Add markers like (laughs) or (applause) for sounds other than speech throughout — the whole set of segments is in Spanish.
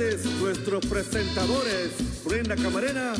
nuestros presentadores, Brenda Camarena.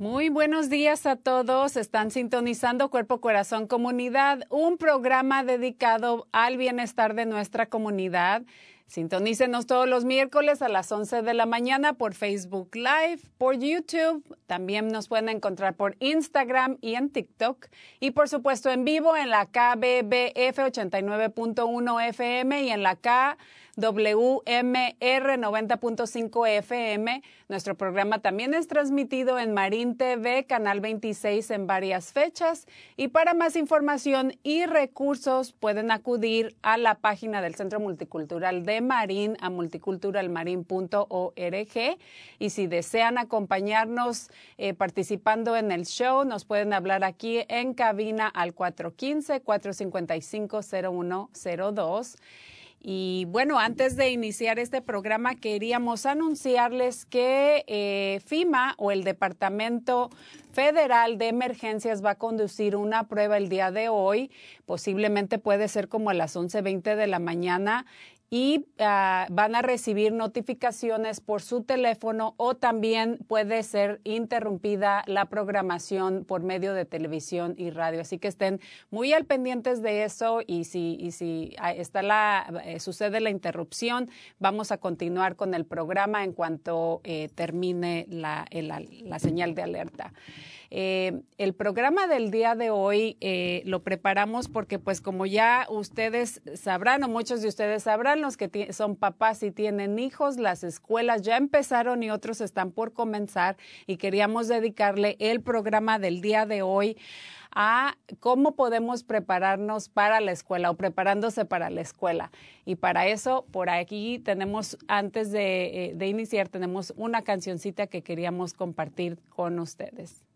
Muy buenos días a todos. Están sintonizando Cuerpo Corazón Comunidad, un programa dedicado al bienestar de nuestra comunidad. Sintonícenos todos los miércoles a las 11 de la mañana por Facebook Live, por YouTube. También nos pueden encontrar por Instagram y en TikTok. Y por supuesto en vivo en la KBBF 89.1 FM y en la K. WMR 90.5 FM. Nuestro programa también es transmitido en Marín TV, Canal 26 en varias fechas. Y para más información y recursos pueden acudir a la página del Centro Multicultural de Marín a multiculturalmarin.org. Y si desean acompañarnos eh, participando en el show, nos pueden hablar aquí en cabina al 415-455-0102. Y bueno, antes de iniciar este programa, queríamos anunciarles que eh, FIMA o el Departamento Federal de Emergencias va a conducir una prueba el día de hoy. Posiblemente puede ser como a las 11.20 de la mañana y uh, van a recibir notificaciones por su teléfono o también puede ser interrumpida la programación por medio de televisión y radio. Así que estén muy al pendientes de eso y si, y si está la, eh, sucede la interrupción, vamos a continuar con el programa en cuanto eh, termine la, la señal de alerta. Eh, el programa del día de hoy eh, lo preparamos porque, pues, como ya ustedes sabrán, o muchos de ustedes sabrán, los que son papás y tienen hijos, las escuelas ya empezaron y otros están por comenzar y queríamos dedicarle el programa del día de hoy a cómo podemos prepararnos para la escuela o preparándose para la escuela. Y para eso, por aquí tenemos, antes de, eh, de iniciar, tenemos una cancioncita que queríamos compartir con ustedes.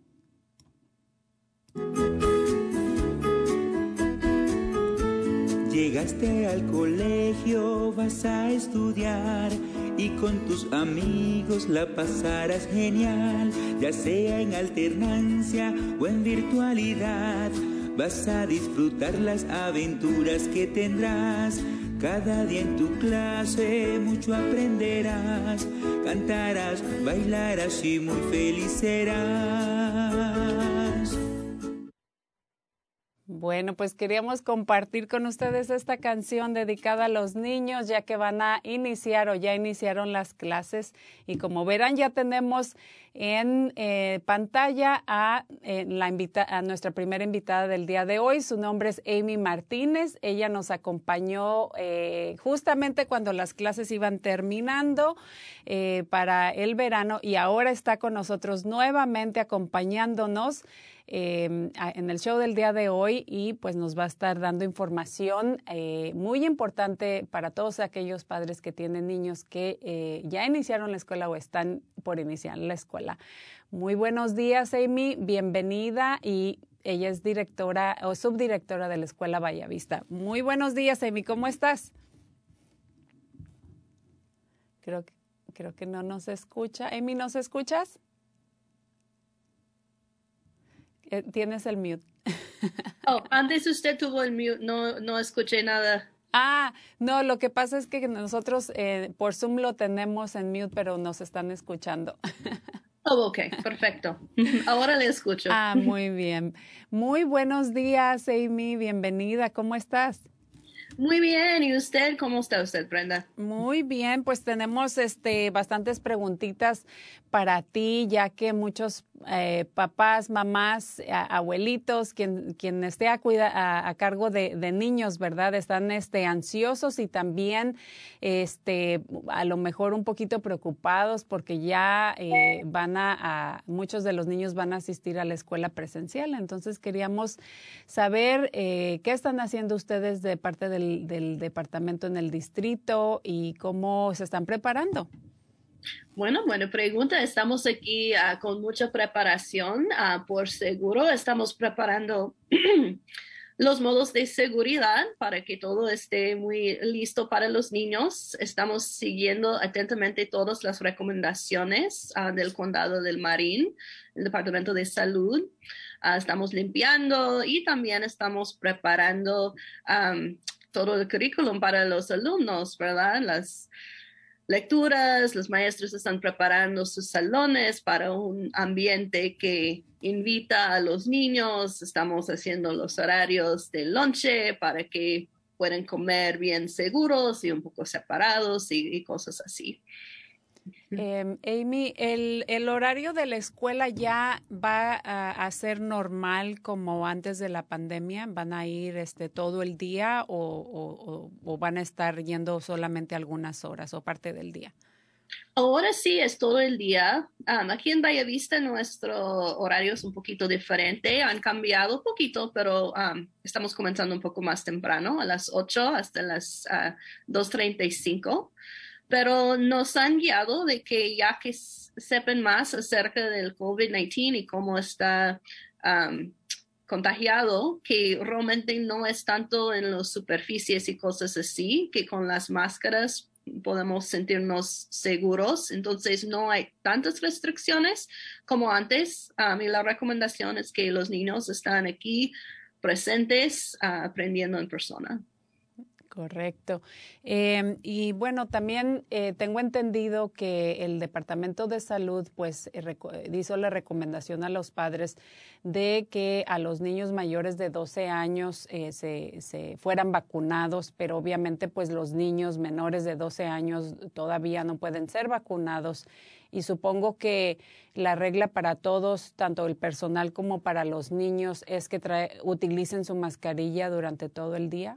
Llegaste al colegio, vas a estudiar y con tus amigos la pasarás genial, ya sea en alternancia o en virtualidad. Vas a disfrutar las aventuras que tendrás. Cada día en tu clase mucho aprenderás, cantarás, bailarás y muy feliz serás. Bueno, pues queríamos compartir con ustedes esta canción dedicada a los niños, ya que van a iniciar o ya iniciaron las clases. Y como verán, ya tenemos en eh, pantalla a, eh, la invita a nuestra primera invitada del día de hoy. Su nombre es Amy Martínez. Ella nos acompañó eh, justamente cuando las clases iban terminando eh, para el verano y ahora está con nosotros nuevamente acompañándonos. Eh, en el show del día de hoy y pues nos va a estar dando información eh, muy importante para todos aquellos padres que tienen niños que eh, ya iniciaron la escuela o están por iniciar la escuela. Muy buenos días, Amy, bienvenida y ella es directora o subdirectora de la Escuela Vallavista. Muy buenos días, Amy, ¿cómo estás? Creo que, creo que no nos escucha. Amy, ¿nos escuchas? Eh, tienes el mute. (laughs) Oh, antes usted tuvo el mute, no, no escuché nada. Ah, no, lo que pasa es que nosotros eh, por Zoom lo tenemos en mute, pero nos están escuchando. (laughs) Oh, ok, perfecto. (laughs) Ahora le escucho. Ah, muy bien. Muy buenos días, Amy. Bienvenida. ¿Cómo estás? Muy bien, ¿y usted cómo está usted, Brenda? Muy bien, pues tenemos este bastantes preguntitas para ti, ya que muchos eh, papás, mamás, abuelitos, quien, quien esté a, cuida, a, cargo de, niños, ¿verdad? Están este, ansiosos y también este, a lo mejor un poquito preocupados porque ya eh, van a, muchos de los niños van a asistir a la escuela presencial. Entonces queríamos saber eh, qué están haciendo ustedes de parte del, del departamento en el distrito y cómo se están preparando. Bueno, buena pregunta. Estamos aquí ah, con mucha preparación. Uh, por seguro, estamos preparando (clears throat) los modos de seguridad para que todo esté muy listo para los niños. Estamos siguiendo atentamente todas las recomendaciones uh, del condado del Marín, el Departamento de Salud. estamos limpiando y también estamos preparando um, todo el currículum para los alumnos, ¿verdad? Las lecturas, los maestros están preparando sus salones para un ambiente que invita a los niños, estamos haciendo los horarios de lonche para que puedan comer bien seguros y un poco separados y, cosas así. Em, Amy, el, horario de la escuela ya va a, ser normal como antes de la pandemia? ¿Van a ir este, todo el día o, van a estar yendo solamente algunas horas o parte del día? Ahora sí es todo el día. aquí en Vista nuestro horario es un poquito diferente. Han cambiado un poquito, pero estamos comenzando un poco más temprano, a las 8 hasta las 2.35 pero nos han guiado de que ya que sepan más acerca del COVID-19 y cómo está contagiado, que realmente no es tanto en las superficies y cosas así, que con las máscaras podemos sentirnos seguros. Entonces no hay tantas restricciones como antes. y la recomendación es que los niños están aquí presentes, ah, aprendiendo en persona. Correcto. Em, y bueno, también eh, tengo entendido que el Departamento de Salud pues eh, hizo la recomendación a los padres de que a los niños mayores de 12 años eh, se, se, fueran vacunados, pero obviamente pues los niños menores de 12 años todavía no pueden ser vacunados. Y supongo que la regla para todos, tanto el personal como para los niños, es que utilicen su mascarilla durante todo el día.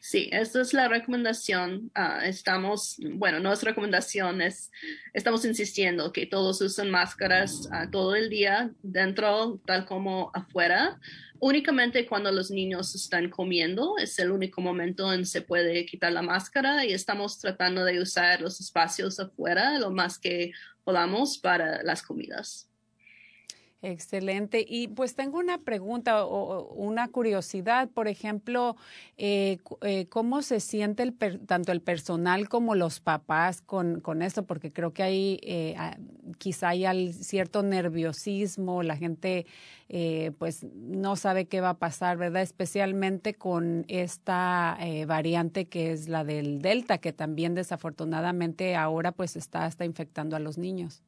Sí, esta es la recomendación. Ah, estamos, bueno, no es recomendación, es, estamos insistiendo que todos usen máscaras ah, todo el día, dentro, tal como afuera. Únicamente cuando los niños están comiendo es el único momento en que se puede quitar la máscara y estamos tratando de usar los espacios afuera lo más que podamos para las comidas. Excelente. Y pues tengo una pregunta o una curiosidad, por ejemplo, eh, eh, ¿cómo se siente el tanto el personal como los papás con, con esto? Porque creo que hay, eh, quizá hay cierto nerviosismo, la gente pues no sabe qué va a pasar, ¿verdad? Especialmente con esta variante que es la del Delta, que también desafortunadamente ahora pues está hasta infectando a los niños.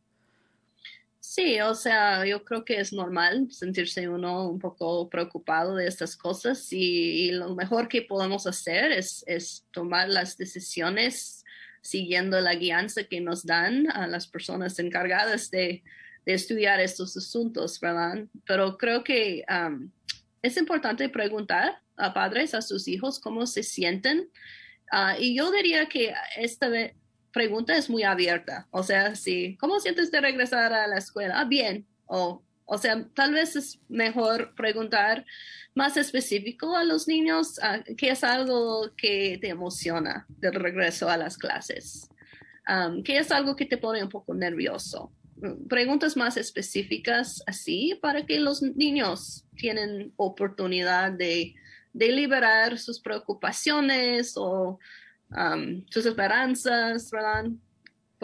Sí, o sea, yo creo que es normal sentirse uno un poco preocupado de estas cosas y, lo mejor que podemos hacer es, tomar las decisiones siguiendo la guianza que nos dan a las personas encargadas de, estudiar estos asuntos, ¿verdad? Pero creo que um, es importante preguntar a padres, a sus hijos, cómo se sienten. Uh, y yo diría que esta vez pregunta es muy abierta. O sea, si, ¿cómo sientes de regresar a la escuela? Ah, bien. O, o sea, tal vez es mejor preguntar más específico a los niños qué es algo que te emociona del regreso a las clases. ¿Qué es algo que te pone un poco nervioso? preguntas más específicas así para que los niños tienen oportunidad de, de liberar sus preocupaciones o um, sus esperanzas, ¿verdad?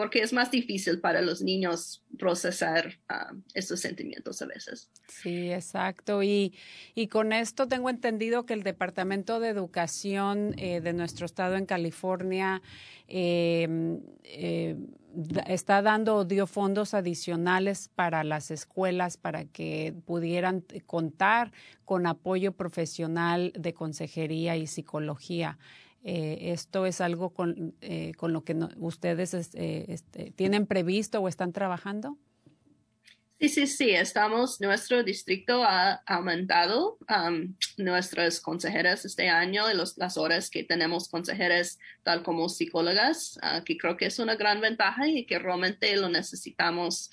porque es más difícil para los niños procesar uh, estos sentimientos a veces. Sí, exacto. Y, y, con esto tengo entendido que el Departamento de Educación eh, de nuestro estado en California eh, eh, está dando dio fondos adicionales para las escuelas para que pudieran contar con apoyo profesional de consejería y psicología. Eh, ¿Esto es algo con, eh, con lo que ustedes eh, este, tienen previsto o están trabajando? Sí, sí, sí, estamos, nuestro distrito ha aumentado um, nuestras consejeras este año y las horas que tenemos consejeras tal como psicólogas, que creo que es una gran ventaja y que realmente lo necesitamos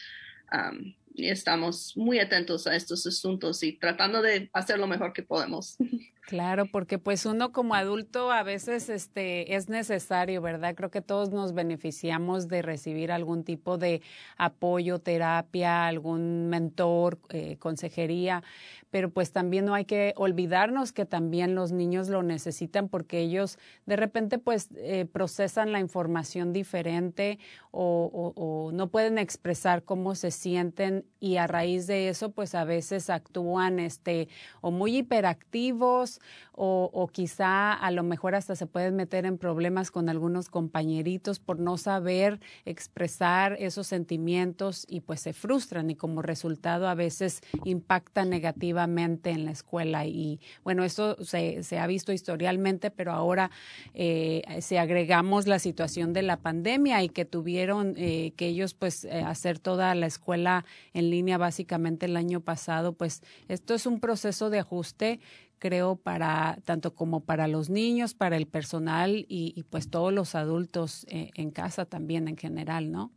y estamos muy atentos a estos asuntos y tratando de hacer lo mejor que podemos. (laughs) Claro, porque pues uno como adulto a veces este es necesario, ¿verdad? Creo que todos nos beneficiamos de recibir algún tipo de apoyo, terapia, algún mentor, eh, consejería, pero pues también no hay que olvidarnos que también los niños lo necesitan porque ellos de repente pues eh, procesan la información diferente o, o, no pueden expresar cómo se sienten y a raíz de eso pues a veces actúan este o muy hiperactivos o, quizá a lo mejor hasta se pueden meter en problemas con algunos compañeritos por no saber expresar esos sentimientos y pues se frustran y como resultado a veces impacta negativamente en la escuela. Y bueno, eso se, se ha visto historialmente, pero ahora eh, si agregamos la situación de la pandemia y que tuvieron eh, que ellos pues eh, hacer toda la escuela en línea básicamente el año pasado, pues esto es un proceso de ajuste creo, para tanto como para los niños, para el personal y, pues todos los adultos en casa también en general, ¿no?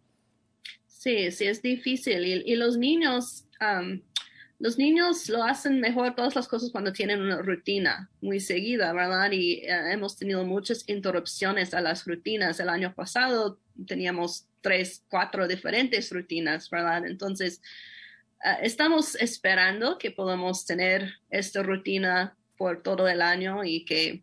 Sí, sí, es difícil. Y, los niños, los niños lo hacen mejor todas las cosas cuando tienen una rutina muy seguida, ¿verdad? Y eh, hemos tenido muchas interrupciones a las rutinas. El año pasado teníamos tres, cuatro diferentes rutinas, ¿verdad? Entonces, eh, estamos esperando que podamos tener esta rutina por todo el año y que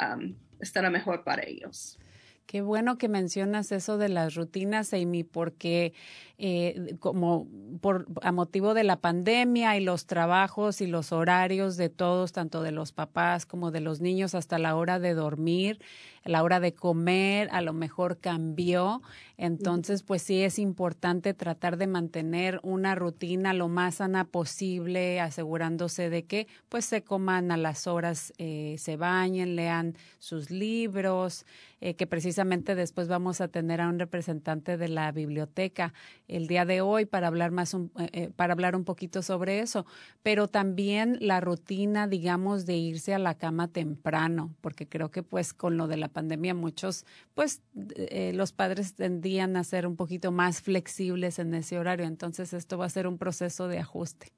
um, estará mejor para ellos. Qué bueno que mencionas eso de las rutinas, Amy, porque eh, como por a motivo de la pandemia y los trabajos y los horarios de todos, tanto de los papás como de los niños, hasta la hora de dormir, la hora de comer, a lo mejor cambió. Entonces, pues sí es importante tratar de mantener una rutina lo más sana posible, asegurándose de que pues se coman a las horas, eh, se bañen, lean sus libros, eh, que precisamente después vamos a tener a un representante de la biblioteca el día de hoy para hablar más un, eh, para hablar un poquito sobre eso, pero también la rutina, digamos, de irse a la cama temprano, porque creo que pues con lo de la pandemia muchos, pues eh, los padres tendían a ser un poquito más flexibles en ese horario. Entonces esto va a ser un proceso de ajuste.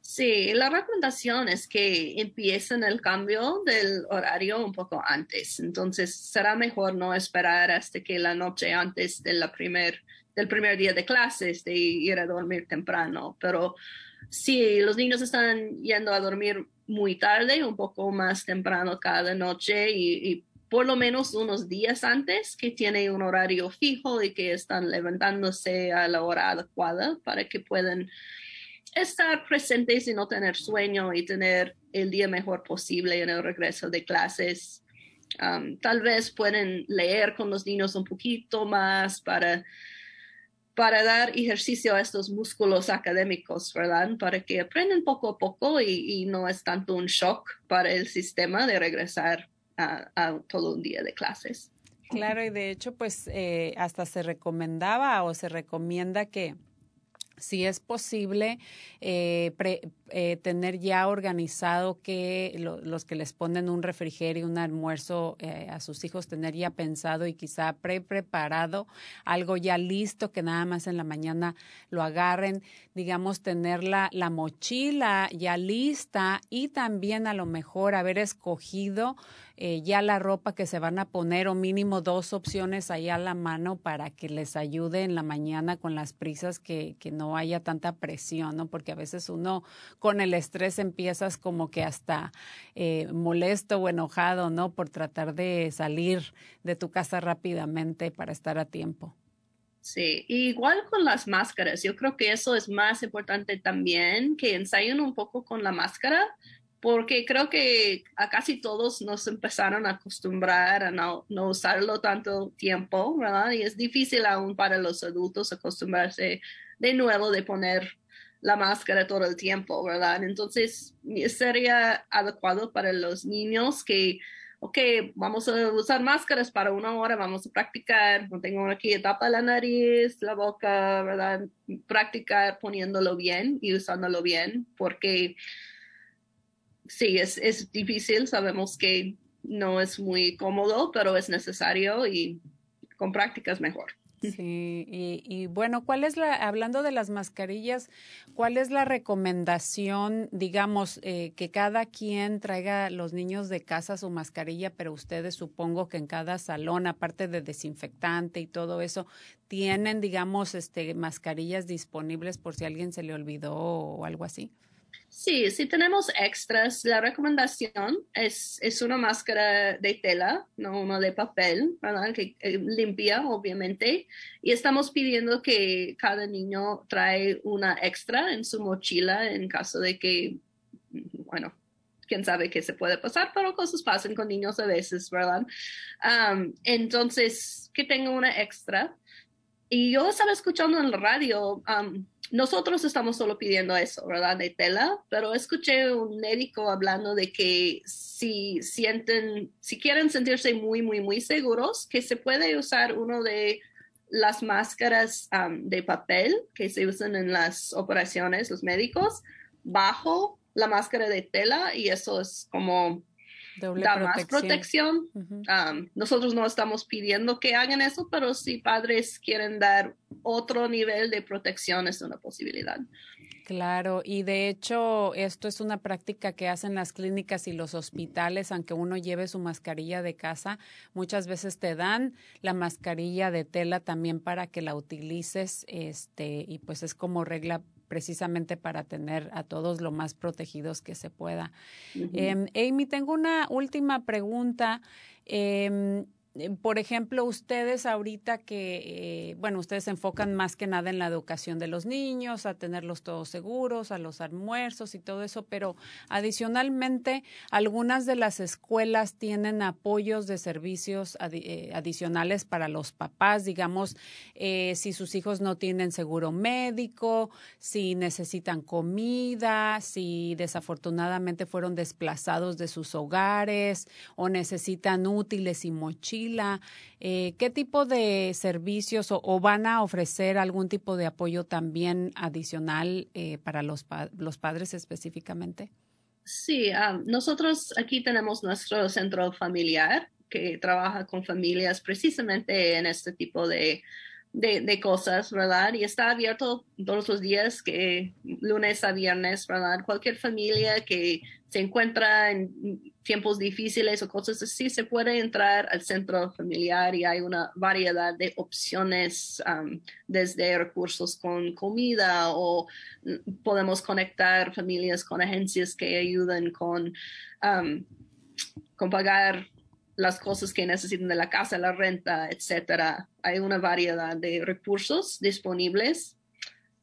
Sí, la recomendación es que empiecen el cambio del horario un poco antes. Entonces será mejor no esperar hasta que la noche antes de la primer, del primer día de clases de ir a dormir temprano. Pero si los niños están yendo a dormir muy tarde, un poco más temprano cada noche y por lo menos unos días antes que tiene un horario fijo y que están levantándose a la hora adecuada para que puedan estar presentes y no tener sueño y tener el día mejor posible en el regreso de clases. Um, tal vez pueden leer con los niños un poquito más para, para dar ejercicio a estos músculos académicos, ¿verdad? Para que aprendan poco a poco y, no es tanto un shock para el sistema de regresar a, todo un día de clases. Claro, y de hecho, pues eh, hasta se recomendaba o se recomienda que si es posible eh, eh, tener ya organizado que los que les ponen un refrigerio, un almuerzo eh, a sus hijos, tener ya pensado y quizá pre-preparado algo ya listo que nada más en la mañana lo agarren, digamos, tener la, la mochila ya lista y también a lo mejor haber escogido eh, ya la ropa que se van a poner o mínimo dos opciones ahí a la mano para que les ayude en la mañana con las prisas, que, que no haya tanta presión, ¿no? Porque a veces uno con el estrés empiezas como que hasta eh, molesto o enojado, ¿no? Por tratar de salir de tu casa rápidamente para estar a tiempo. Sí, igual con las máscaras, yo creo que eso es más importante también, que ensayen un poco con la máscara, porque creo que a casi todos nos empezaron a acostumbrar a no, no, usarlo tanto tiempo, ¿verdad? Y es difícil aún para los adultos acostumbrarse de nuevo de poner la máscara todo el tiempo, ¿verdad? Entonces, sería adecuado para los niños que ok, vamos a usar máscaras para una hora, vamos a practicar, tengo aquí etapa la nariz, la boca, ¿verdad? Practicar poniéndolo bien y usándolo bien, porque sí, es, es difícil, sabemos que no es muy cómodo, pero es necesario y con práctica es mejor. (laughs) Sí, y, bueno, ¿cuál es la, hablando de las mascarillas, cuál es la recomendación, digamos, eh, que cada quien traiga los niños de casa su mascarilla, pero ustedes supongo que en cada salón, aparte de desinfectante y todo eso, tienen, digamos, este, mascarillas disponibles por si alguien se le olvidó o algo así? Sí, si tenemos extras, la recomendación es, es una máscara de tela, no una de papel, ¿verdad? Que eh, limpia, obviamente. Y estamos pidiendo que cada niño trae una extra en su mochila en caso de que, bueno, quién sabe qué se puede pasar, pero cosas pasan con niños a veces, ¿verdad? entonces, que tenga una extra. Y yo estaba escuchando en la radio, nosotros estamos solo pidiendo eso, ¿verdad? De tela, pero escuché un médico hablando de que si sienten, si quieren sentirse muy, muy, muy seguros, que se puede usar uno de las máscaras de papel que se usan en las operaciones, los médicos, bajo la máscara de tela y eso es como da más protección. nosotros no estamos pidiendo que hagan eso, pero si padres quieren dar otro nivel de protección es una posibilidad. Claro, y de hecho esto es una práctica que hacen las clínicas y los hospitales, aunque uno lleve su mascarilla de casa, muchas veces te dan la mascarilla de tela también para que la utilices, este, y pues es como regla precisamente para tener a todos lo más protegidos que se pueda. Em, Amy, tengo una última pregunta. Eh, por ejemplo, ustedes ahorita que, eh, bueno, ustedes se enfocan más que nada en la educación de los niños, a tenerlos todos seguros, a los almuerzos y todo eso, pero adicionalmente, algunas de las escuelas tienen apoyos de servicios eh, adicionales para los papás, digamos, si sus hijos no tienen seguro médico, si necesitan comida, si desafortunadamente fueron desplazados de sus hogares o necesitan útiles y mochilas eh, ¿qué tipo de servicios o, van a ofrecer algún tipo de apoyo también adicional eh, para los, padres específicamente? Sí, ah, nosotros aquí tenemos nuestro centro familiar que trabaja con familias precisamente en este tipo de de, de, cosas, ¿verdad? Y está abierto todos los días, que lunes a viernes, ¿verdad? Cualquier familia que se encuentra en tiempos difíciles o cosas así, se puede entrar al centro familiar y hay una variedad de opciones, um, desde recursos con comida o podemos conectar familias con agencias que ayudan con, um, con pagar las cosas que necesitan de la casa, la renta, etcétera. Hay una variedad de recursos disponibles.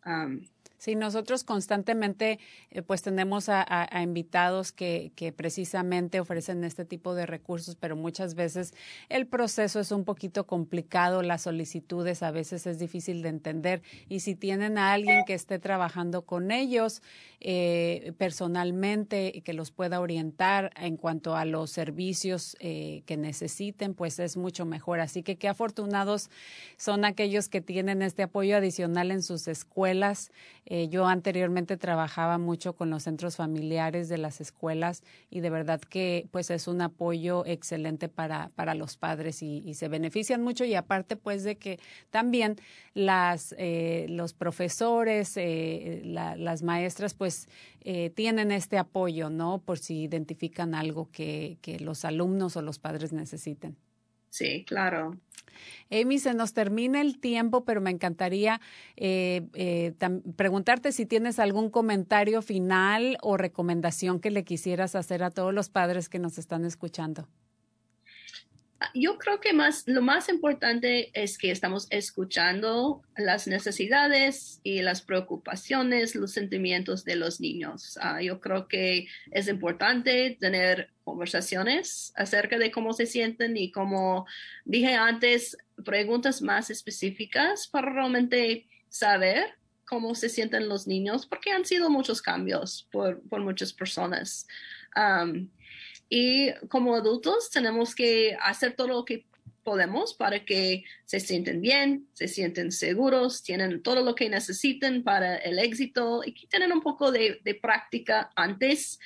Um, Sí, nosotros constantemente eh, pues tenemos a, invitados que, precisamente ofrecen este tipo de recursos, pero muchas veces el proceso es un poquito complicado, las solicitudes a veces es difícil de entender y si tienen a alguien que esté trabajando con ellos eh, personalmente y que los pueda orientar en cuanto a los servicios eh, que necesiten, pues es mucho mejor. Así que qué afortunados son aquellos que tienen este apoyo adicional en sus escuelas Eh, yo anteriormente trabajaba mucho con los centros familiares de las escuelas y de verdad que pues es un apoyo excelente para, para los padres y, se benefician mucho y aparte pues de que también las, eh, los profesores, eh, las maestras pues tienen este apoyo, ¿no? Por si identifican algo que, que los alumnos o los padres necesiten. Sí, claro. Amy, se nos termina el tiempo, pero me encantaría eh, eh, preguntarte si tienes algún comentario final o recomendación que le quisieras hacer a todos los padres que nos están escuchando. Yo creo que más, lo más importante es que estamos escuchando las necesidades y las preocupaciones, los sentimientos de los niños. Ah, yo creo que es importante tener conversaciones acerca de cómo se sienten y como dije antes, preguntas más específicas para realmente saber cómo se sienten los niños, porque han sido muchos cambios por, muchas personas. Y como adultos tenemos que hacer todo lo que podemos para que se sienten bien, se sienten seguros, tienen todo lo que necesiten para el éxito y que tienen un poco de, práctica antes.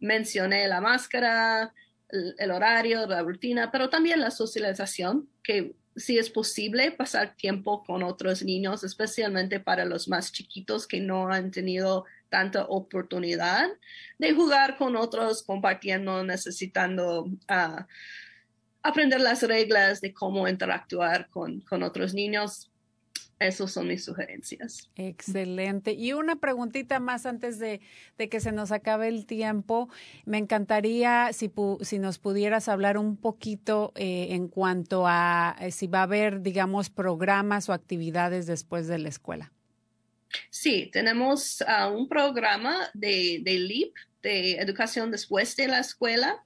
mencioné la máscara, el, horario, la rutina, pero también la socialización, que si es posible pasar tiempo con otros niños, especialmente para los más chiquitos que no han tenido tanta oportunidad de jugar con otros, compartiendo, necesitando ah, aprender las reglas de cómo interactuar con, con otros niños. Esas son mis sugerencias. Excelente. Y una preguntita más antes de, que se nos acabe el tiempo. Me encantaría si, si nos pudieras hablar un poquito eh, en cuanto a eh, si va a haber, digamos, programas o actividades después de la escuela. Sí, tenemos ah, un programa de, de LEAP, de educación después de la escuela.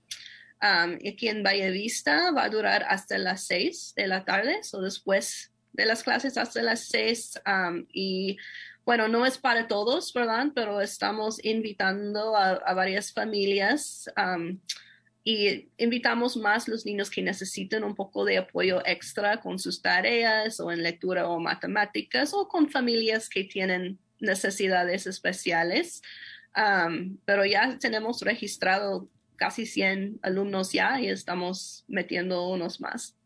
aquí en Valle Vista va a durar hasta las seis de la tarde, o después de las clases hasta las seis. y bueno, no es para todos, ¿verdad? Pero estamos invitando a, varias familias y invitamos más los niños que necesiten un poco de apoyo extra con sus tareas o en lectura o matemáticas o con familias que tienen necesidades especiales. pero ya tenemos registrado casi 100 alumnos ya y estamos metiendo unos más.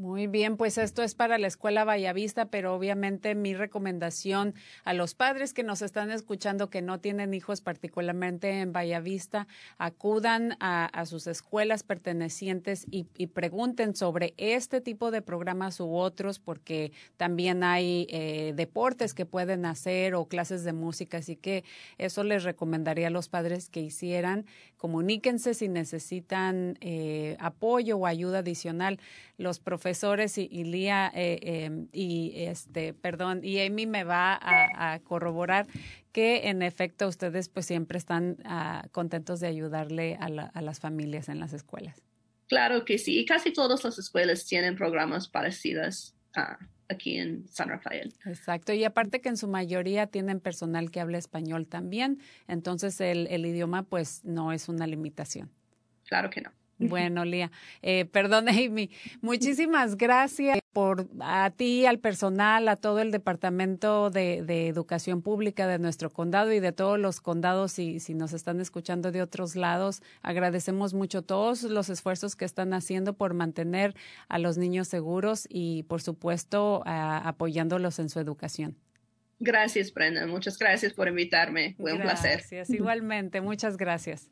Muy bien, pues esto es para la escuela Vallavista, pero obviamente mi recomendación a los padres que nos están escuchando que no tienen hijos particularmente en Vallavista, acudan a, sus escuelas pertenecientes y, pregunten sobre este tipo de programas u otros, porque también hay eh, deportes que pueden hacer o clases de música, así que eso les recomendaría a los padres que hicieran. Comuníquense si necesitan eh, apoyo o ayuda adicional. Los profesores profesores y, Lía eh, em, y este, perdón, y Amy me va a, corroborar que en efecto ustedes pues siempre están ah, contentos de ayudarle a, las familias en las escuelas. Claro que sí, y casi todas las escuelas tienen programas parecidos ah, aquí en San Rafael. Exacto, y aparte que en su mayoría tienen personal que habla español también, entonces el, el idioma pues no es una limitación. Claro que no. Bueno, Lía, eh, perdón, (laughs) Amy, muchísimas gracias por a ti, al personal, a todo el Departamento de, Educación Pública de nuestro condado y de todos los condados, y si nos están escuchando de otros lados, agradecemos mucho todos los esfuerzos que están haciendo por mantener a los niños seguros y, por supuesto, apoyándolos en su educación. Gracias, Brenda. Muchas gracias por invitarme. Fue un placer. Gracias, igualmente. Muchas gracias.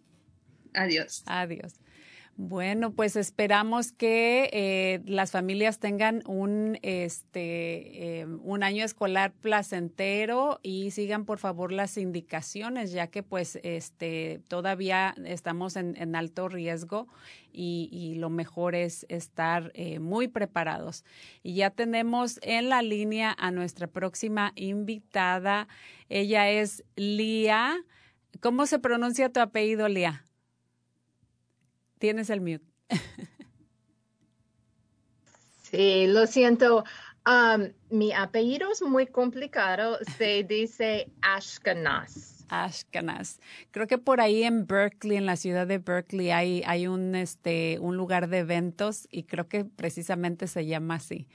Adiós. Adiós. Bueno, pues esperamos que eh, las familias tengan un, este, em, un año escolar placentero y sigan por favor las indicaciones, ya que pues este, todavía estamos en, alto riesgo y, lo mejor es estar eh, muy preparados. Y ya tenemos en la línea a nuestra próxima invitada. Ella es Lía. ¿Cómo se pronuncia tu apellido, Lía? Tienes el mute. sí, lo siento. Um, mi apellido es muy complicado. Se dice Ashkenaz. Ashkenaz. Creo que por ahí en Berkeley, en la ciudad de Berkeley, hay, hay un, este, un lugar de eventos y creo que precisamente se llama así.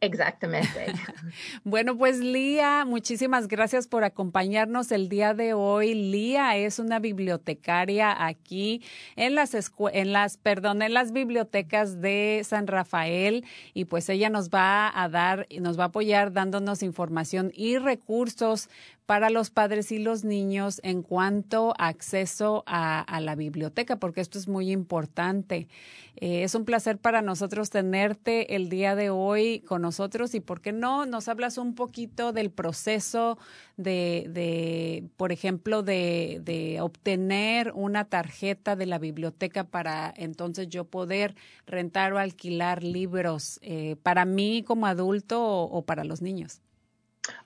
Exactamente. (laughs) bueno, pues Lía, muchísimas gracias por acompañarnos el día de hoy. Lía es una bibliotecaria aquí en las en las perdón, en las bibliotecas de San Rafael y pues ella nos va a dar nos va a apoyar dándonos información y recursos para los padres y los niños en cuanto a acceso a, la biblioteca, porque esto es muy importante. Eh, es un placer para nosotros tenerte el día de hoy con nosotros y, ¿por qué no? Nos hablas un poquito del proceso de, de por ejemplo, de, de, obtener una tarjeta de la biblioteca para entonces yo poder rentar o alquilar libros eh, para mí como adulto o para los niños.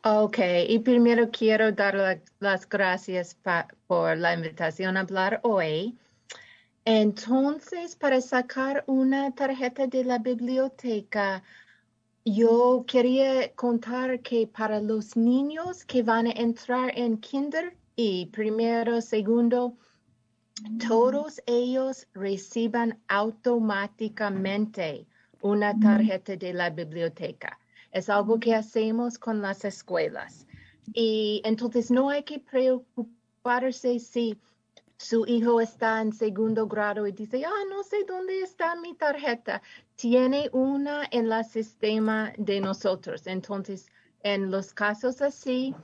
Ok, y primero quiero dar las gracias por la invitación a hablar hoy. Entonces, para sacar una tarjeta de la biblioteca, yo quería contar que para los niños que van a entrar en kinder y primero, segundo, todos ellos reciban automáticamente una tarjeta de la biblioteca. Es algo que hacemos con las escuelas. Y entonces no hay que preocuparse si su hijo está en segundo grado y dice, ah, no sé dónde está mi tarjeta. Tiene una en el sistema de nosotros. Entonces, en los casos así,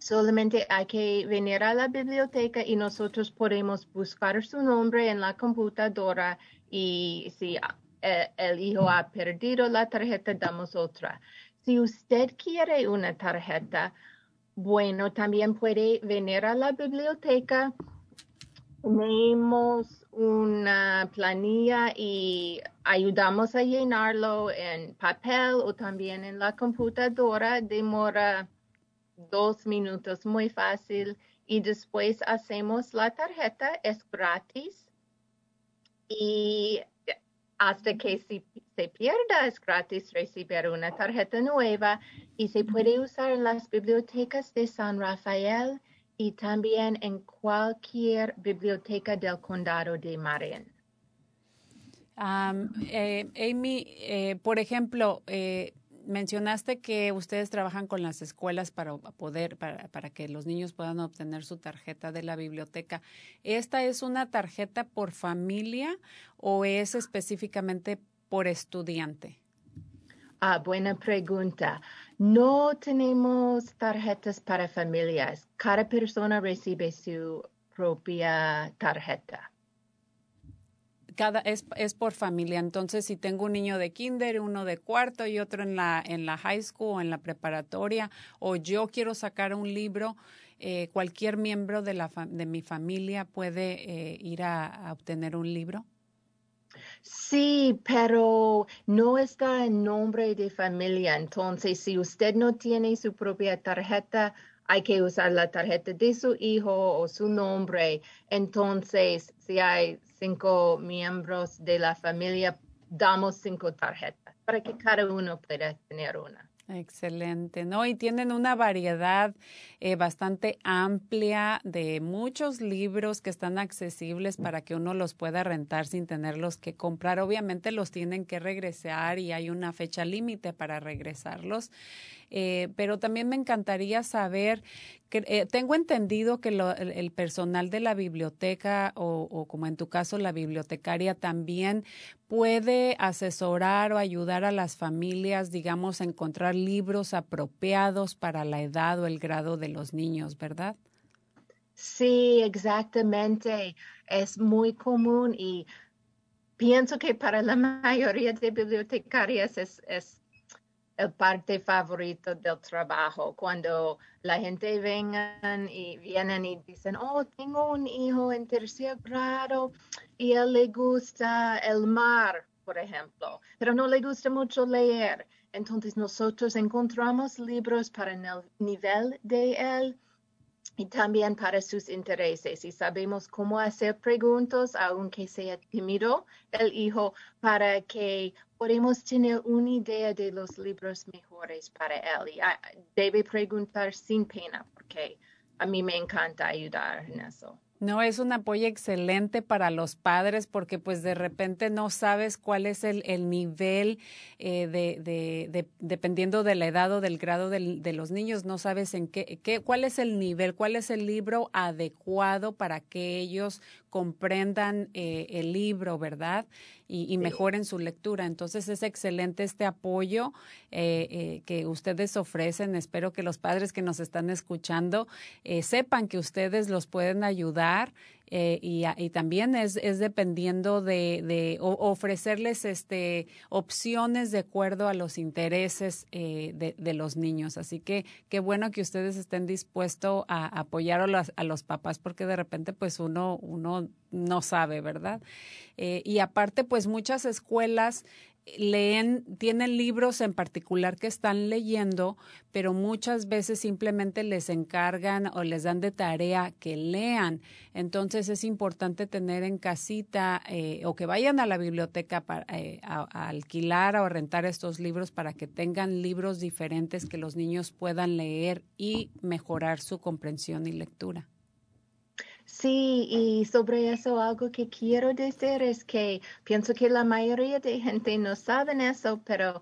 solamente hay que venir a la biblioteca y nosotros podemos buscar su nombre en la computadora y si eh, el, hijo ha perdido la tarjeta, damos otra. Si usted quiere una tarjeta, bueno, también puede venir a la biblioteca. Tenemos una planilla y ayudamos a llenarlo en papel o también en la computadora. Demora dos minutos, muy fácil. Y después hacemos la tarjeta, es gratis. Y hasta que si se pierda es gratis recibir una tarjeta nueva y se puede usar en las bibliotecas de San Rafael y también en cualquier biblioteca del condado de Marin. Eh, Amy, eh, por ejemplo, eh, mencionaste que ustedes trabajan con las escuelas para poder, para, para, que los niños puedan obtener su tarjeta de la biblioteca. ¿Esta es una tarjeta por familia o es específicamente por estudiante? Ah, buena pregunta. No tenemos tarjetas para familias. Cada persona recibe su propia tarjeta cada es, por familia. Entonces, si tengo un niño de kinder, uno de cuarto y otro en la, en la high school o en la preparatoria, o yo quiero sacar un libro, eh, cualquier miembro de, la, de mi familia puede eh, ir a, obtener un libro. Sí, pero no está en nombre de familia. Entonces, si usted no tiene su propia tarjeta, hay que usar la tarjeta de su hijo o su nombre. Entonces, si hay cinco miembros de la familia, damos cinco tarjetas para que cada uno pueda tener una. Excelente, ¿no? Y tienen una variedad eh, bastante amplia de muchos libros que están accesibles para que uno los pueda rentar sin tenerlos que comprar. Obviamente los tienen que regresar y hay una fecha límite para regresarlos. Eh, pero también me encantaría saber, que, eh, tengo entendido que el personal de la biblioteca o, como en tu caso la bibliotecaria también puede asesorar o ayudar a las familias, digamos, a encontrar libros apropiados para la edad o el grado de los niños, ¿verdad? Sí, exactamente. Es muy común y pienso que para la (laughs) mayoría de bibliotecarias es, es el parte favorito del trabajo, cuando la gente vengan y vienen y dicen, oh, tengo un hijo en tercer grado y él le gusta el mar, por ejemplo, pero no le gusta mucho leer. Entonces nosotros encontramos libros para el nivel de él y también para sus intereses. Y sabemos cómo hacer preguntas, aunque sea tímido el hijo, para que podamos tener una idea de los libros mejores para él. Y ah, debe preguntar sin pena, porque a mí me encanta ayudar en eso. No, es un apoyo excelente para los padres porque pues de repente no sabes cuál es el, el nivel eh, de, de, dependiendo de la edad o del grado de los niños, no sabes en qué, qué, cuál es el nivel, cuál es el libro adecuado para que ellos comprendan eh, el libro, ¿verdad? Y, mejoren su lectura. Entonces es excelente este apoyo eh, que ustedes ofrecen. Espero que los padres que nos están escuchando sepan que ustedes los pueden ayudar eh, y, también es, es dependiendo de, de ofrecerles este, opciones de acuerdo a los intereses eh, de, de, los niños. Así que qué bueno que ustedes estén dispuestos a apoyar a los, a los papás porque de repente pues uno, uno no sabe, ¿verdad? Eh, y aparte pues muchas escuelas leen, tienen libros en particular que están leyendo, pero muchas veces simplemente les encargan o les dan de tarea que lean. Entonces es importante tener en casita eh, o que vayan a la biblioteca para, eh, a, alquilar o rentar estos libros para que tengan libros diferentes que los niños puedan leer y mejorar su comprensión y lectura. Sí, y sobre eso algo que quiero decir es que pienso que la mayoría de gente no sabe eso, pero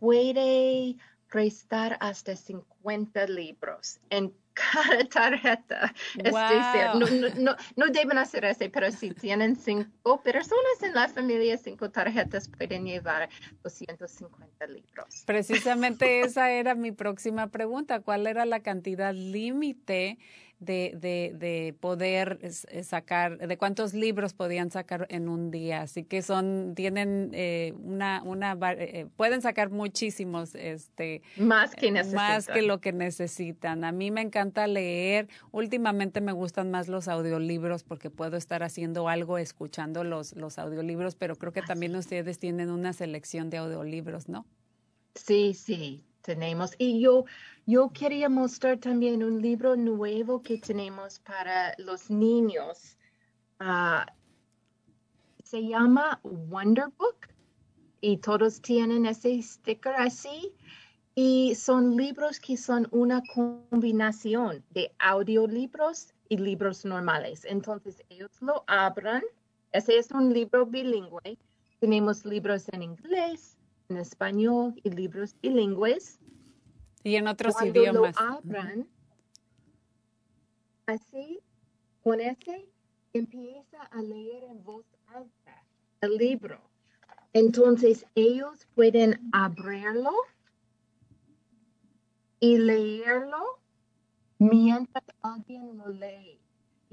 puede prestar hasta 50 libros en (laughs) cada tarjeta. Es decir, no, no, deben hacer eso, pero si tienen cinco personas en la familia, cinco tarjetas pueden llevar 250 libros. Precisamente (laughs) esa era mi próxima pregunta. ¿Cuál era la cantidad límite de, de, de poder eh, sacar, de cuántos libros podían sacar en un día. Así que son, tienen eh, una, una, eh, pueden sacar muchísimos, este, más que necesitan. Más que lo que necesitan. A mí me encanta leer. Últimamente me gustan más los audiolibros porque puedo estar haciendo algo escuchando los, los audiolibros, pero creo que también ustedes tienen una selección de audiolibros, ¿no? Sí, sí, tenemos. Y yo, yo quería mostrar también un libro nuevo que tenemos para los niños. Ah, se llama Wonder Book y todos tienen ese sticker así. Y son libros que son una combinación de audiolibros y libros normales. Entonces ellos lo abran. Ese es un libro bilingüe. Tenemos libros en inglés, en español y libros bilingües. Y en otros idiomas. Lo abran, así, con ese, empieza a leer en voz alta el libro. Entonces ellos pueden abrirlo y leerlo mientras alguien lo lee.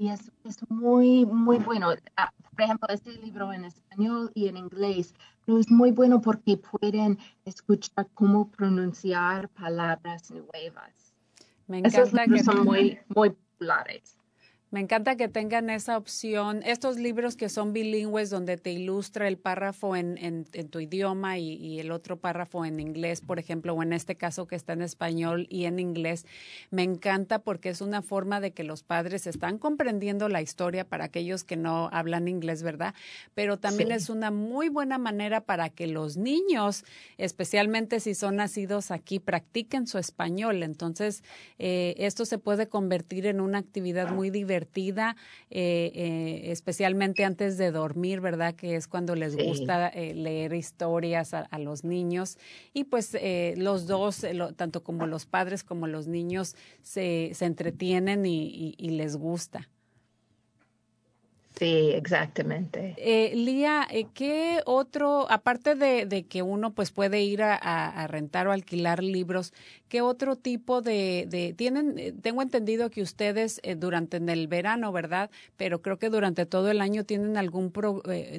Y es, es muy, muy bueno. Ah, por ejemplo, este libro en español y en inglés, pero es muy bueno porque pueden escuchar cómo pronunciar palabras nuevas. Me encanta que son muy, muy populares. Me encanta que tengan esa opción. Estos libros que son bilingües, donde te ilustra el párrafo en, en, tu idioma y, el otro párrafo en inglés, por ejemplo, o en este caso que está en español y en inglés, me encanta porque es una forma de que los padres están comprendiendo la historia para aquellos que no hablan inglés, ¿verdad? Pero también es una muy buena manera para que los niños, especialmente si son nacidos aquí, practiquen su español. Entonces, eh, esto se puede convertir en una actividad muy divertida divertida, eh, eh, especialmente antes de dormir, ¿verdad? Que es cuando les gusta eh, leer historias a, los niños. Y pues los dos, tanto como los padres como los niños, se, se entretienen y les gusta. Sí, exactamente. Eh, Lía, eh, ¿qué otro, aparte de, que uno pues puede ir a, rentar o alquilar libros, qué otro tipo de, tienen, eh, tengo entendido que ustedes durante el verano, ¿verdad? Pero creo que durante todo el año tienen algún,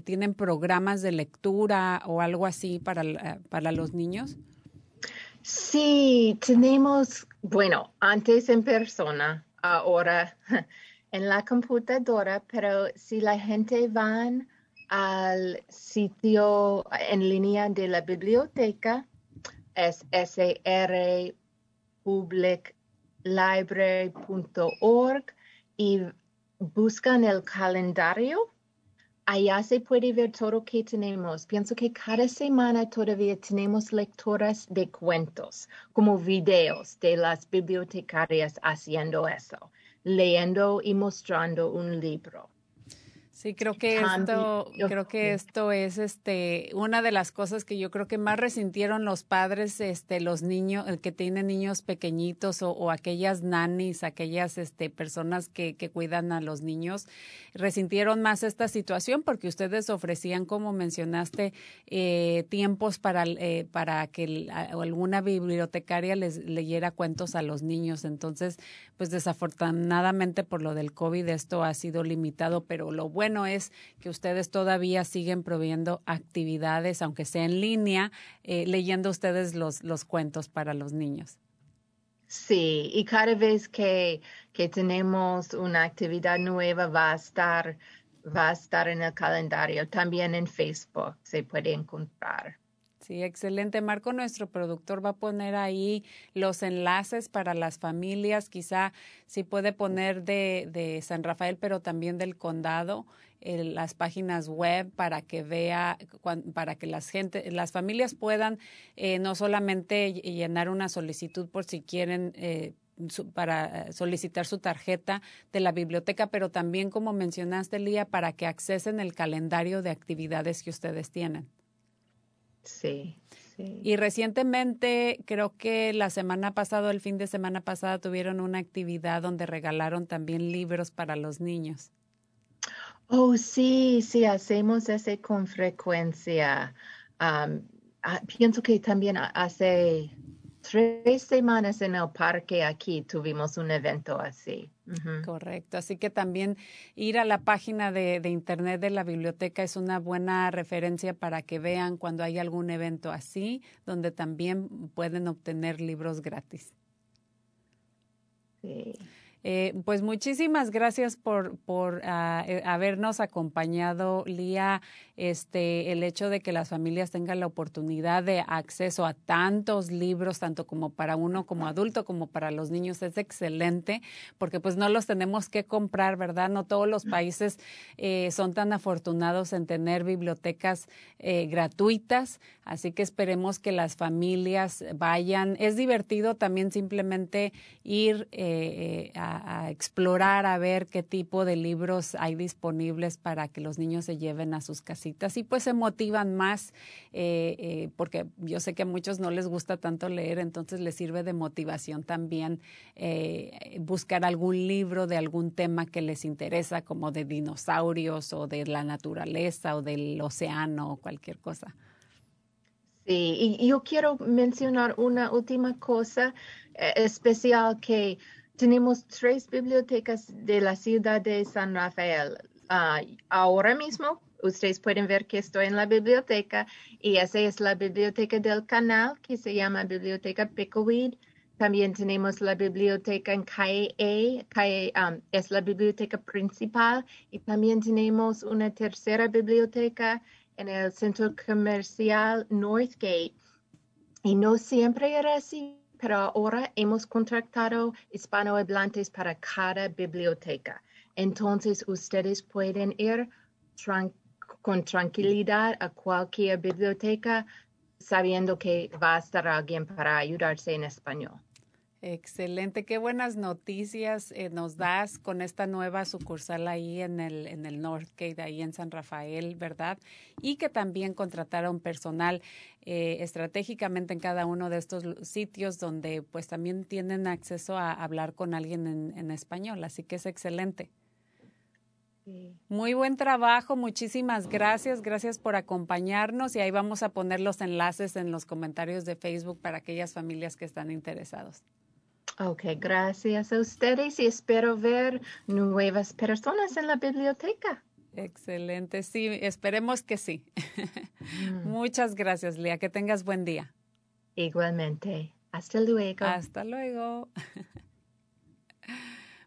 tienen programas de lectura o algo así para, para los niños. Sí, tenemos, bueno, antes en persona, ahora (laughs) en la computadora, pero si la gente va al sitio en línea de la biblioteca, es srpubliclibrary.org y buscan el calendario, allá se puede ver todo lo que tenemos. Pienso que cada semana todavía tenemos lectoras de cuentos, como videos de las bibliotecarias haciendo eso. Leyendo y mostrando un libro. Sí, creo que esto, creo que esto es este una de las cosas que yo creo que más resintieron los padres, este, los niños, el que tienen niños pequeñitos o, aquellas nannies, aquellas este, personas que, que, cuidan a los niños, resintieron más esta situación porque ustedes ofrecían, como mencionaste, eh, tiempos para, eh, para que alguna bibliotecaria les leyera cuentos a los niños. Entonces, pues desafortunadamente por lo del COVID esto ha sido limitado, pero lo bueno es que ustedes todavía siguen proviendo actividades, aunque sea en línea, eh, leyendo ustedes los, los cuentos para los niños. Sí, y cada vez que, que tenemos una actividad nueva va a estar va a estar en el calendario, también en Facebook se puede encontrar. Sí, excelente. Marco, nuestro productor, va a poner ahí los enlaces para las familias. Quizá sí puede poner de, de San Rafael, pero también del condado, las páginas web para que vea, para que las gente, las familias puedan eh, no solamente llenar una solicitud por si quieren eh, para solicitar su tarjeta de la biblioteca, pero también, como mencionaste, Lía, para que accesen el calendario de actividades que ustedes tienen. Sí, Y recientemente, creo que la semana pasada, el fin de semana pasada, tuvieron una actividad donde regalaron también libros para los niños. Oh, sí, sí, hacemos eso con frecuencia. Ah, pienso que también hace tres semanas en el parque aquí tuvimos un evento así. Correcto. Así que también ir a la página de, de, internet de la biblioteca es una buena referencia para que vean cuando hay algún evento así, donde también pueden obtener libros gratis. Sí. Eh, pues muchísimas gracias por, por ah, eh, habernos acompañado, Lía. Este, el hecho de que las familias tengan la oportunidad de acceso a tantos libros, tanto como para uno como adulto, como para los niños, es excelente, porque pues no los tenemos que comprar, ¿verdad? No todos los países eh, son tan afortunados en tener bibliotecas gratuitas, así que esperemos que las familias vayan. Es divertido también simplemente ir a a, explorar, a ver qué tipo de libros hay disponibles para que los niños se lleven a sus casitas y pues se motivan más, eh, eh, porque yo sé que a muchos no les gusta tanto leer, entonces les sirve de motivación también eh, buscar algún libro de algún tema que les interesa, como de dinosaurios o de la naturaleza o del océano o cualquier cosa. Sí, y yo quiero mencionar una última cosa especial que tenemos tres bibliotecas de la ciudad de San Rafael. Ah, ahora mismo ustedes pueden ver que estoy en la biblioteca y esa es la biblioteca del canal que se llama Biblioteca Pickleweed. También tenemos la biblioteca en calle A, um, es la biblioteca principal y también tenemos una tercera biblioteca en el centro comercial Northgate. Y no siempre era así pero ahora hemos contratado hispanohablantes para cada biblioteca. Entonces, ustedes pueden ir con tranquilidad a cualquier biblioteca sabiendo que va a estar alguien para ayudarse en español. Excelente, qué buenas noticias eh, nos das con esta nueva sucursal ahí en el, en el Northgate, ahí en San Rafael, ¿verdad? Y que también contrataron personal eh, estratégicamente en cada uno de estos sitios donde pues también tienen acceso a hablar con alguien en, en español, así que es excelente. Muy buen trabajo, muchísimas gracias, gracias por acompañarnos y ahí vamos a poner los enlaces en los comentarios de Facebook para aquellas familias que están interesados. Ok, gracias a ustedes y espero ver nuevas personas en la biblioteca. Excelente, sí, esperemos que sí. (laughs) Mm. Muchas gracias, Lía, que tengas buen día. Igualmente. Hasta luego. Hasta luego. (laughs)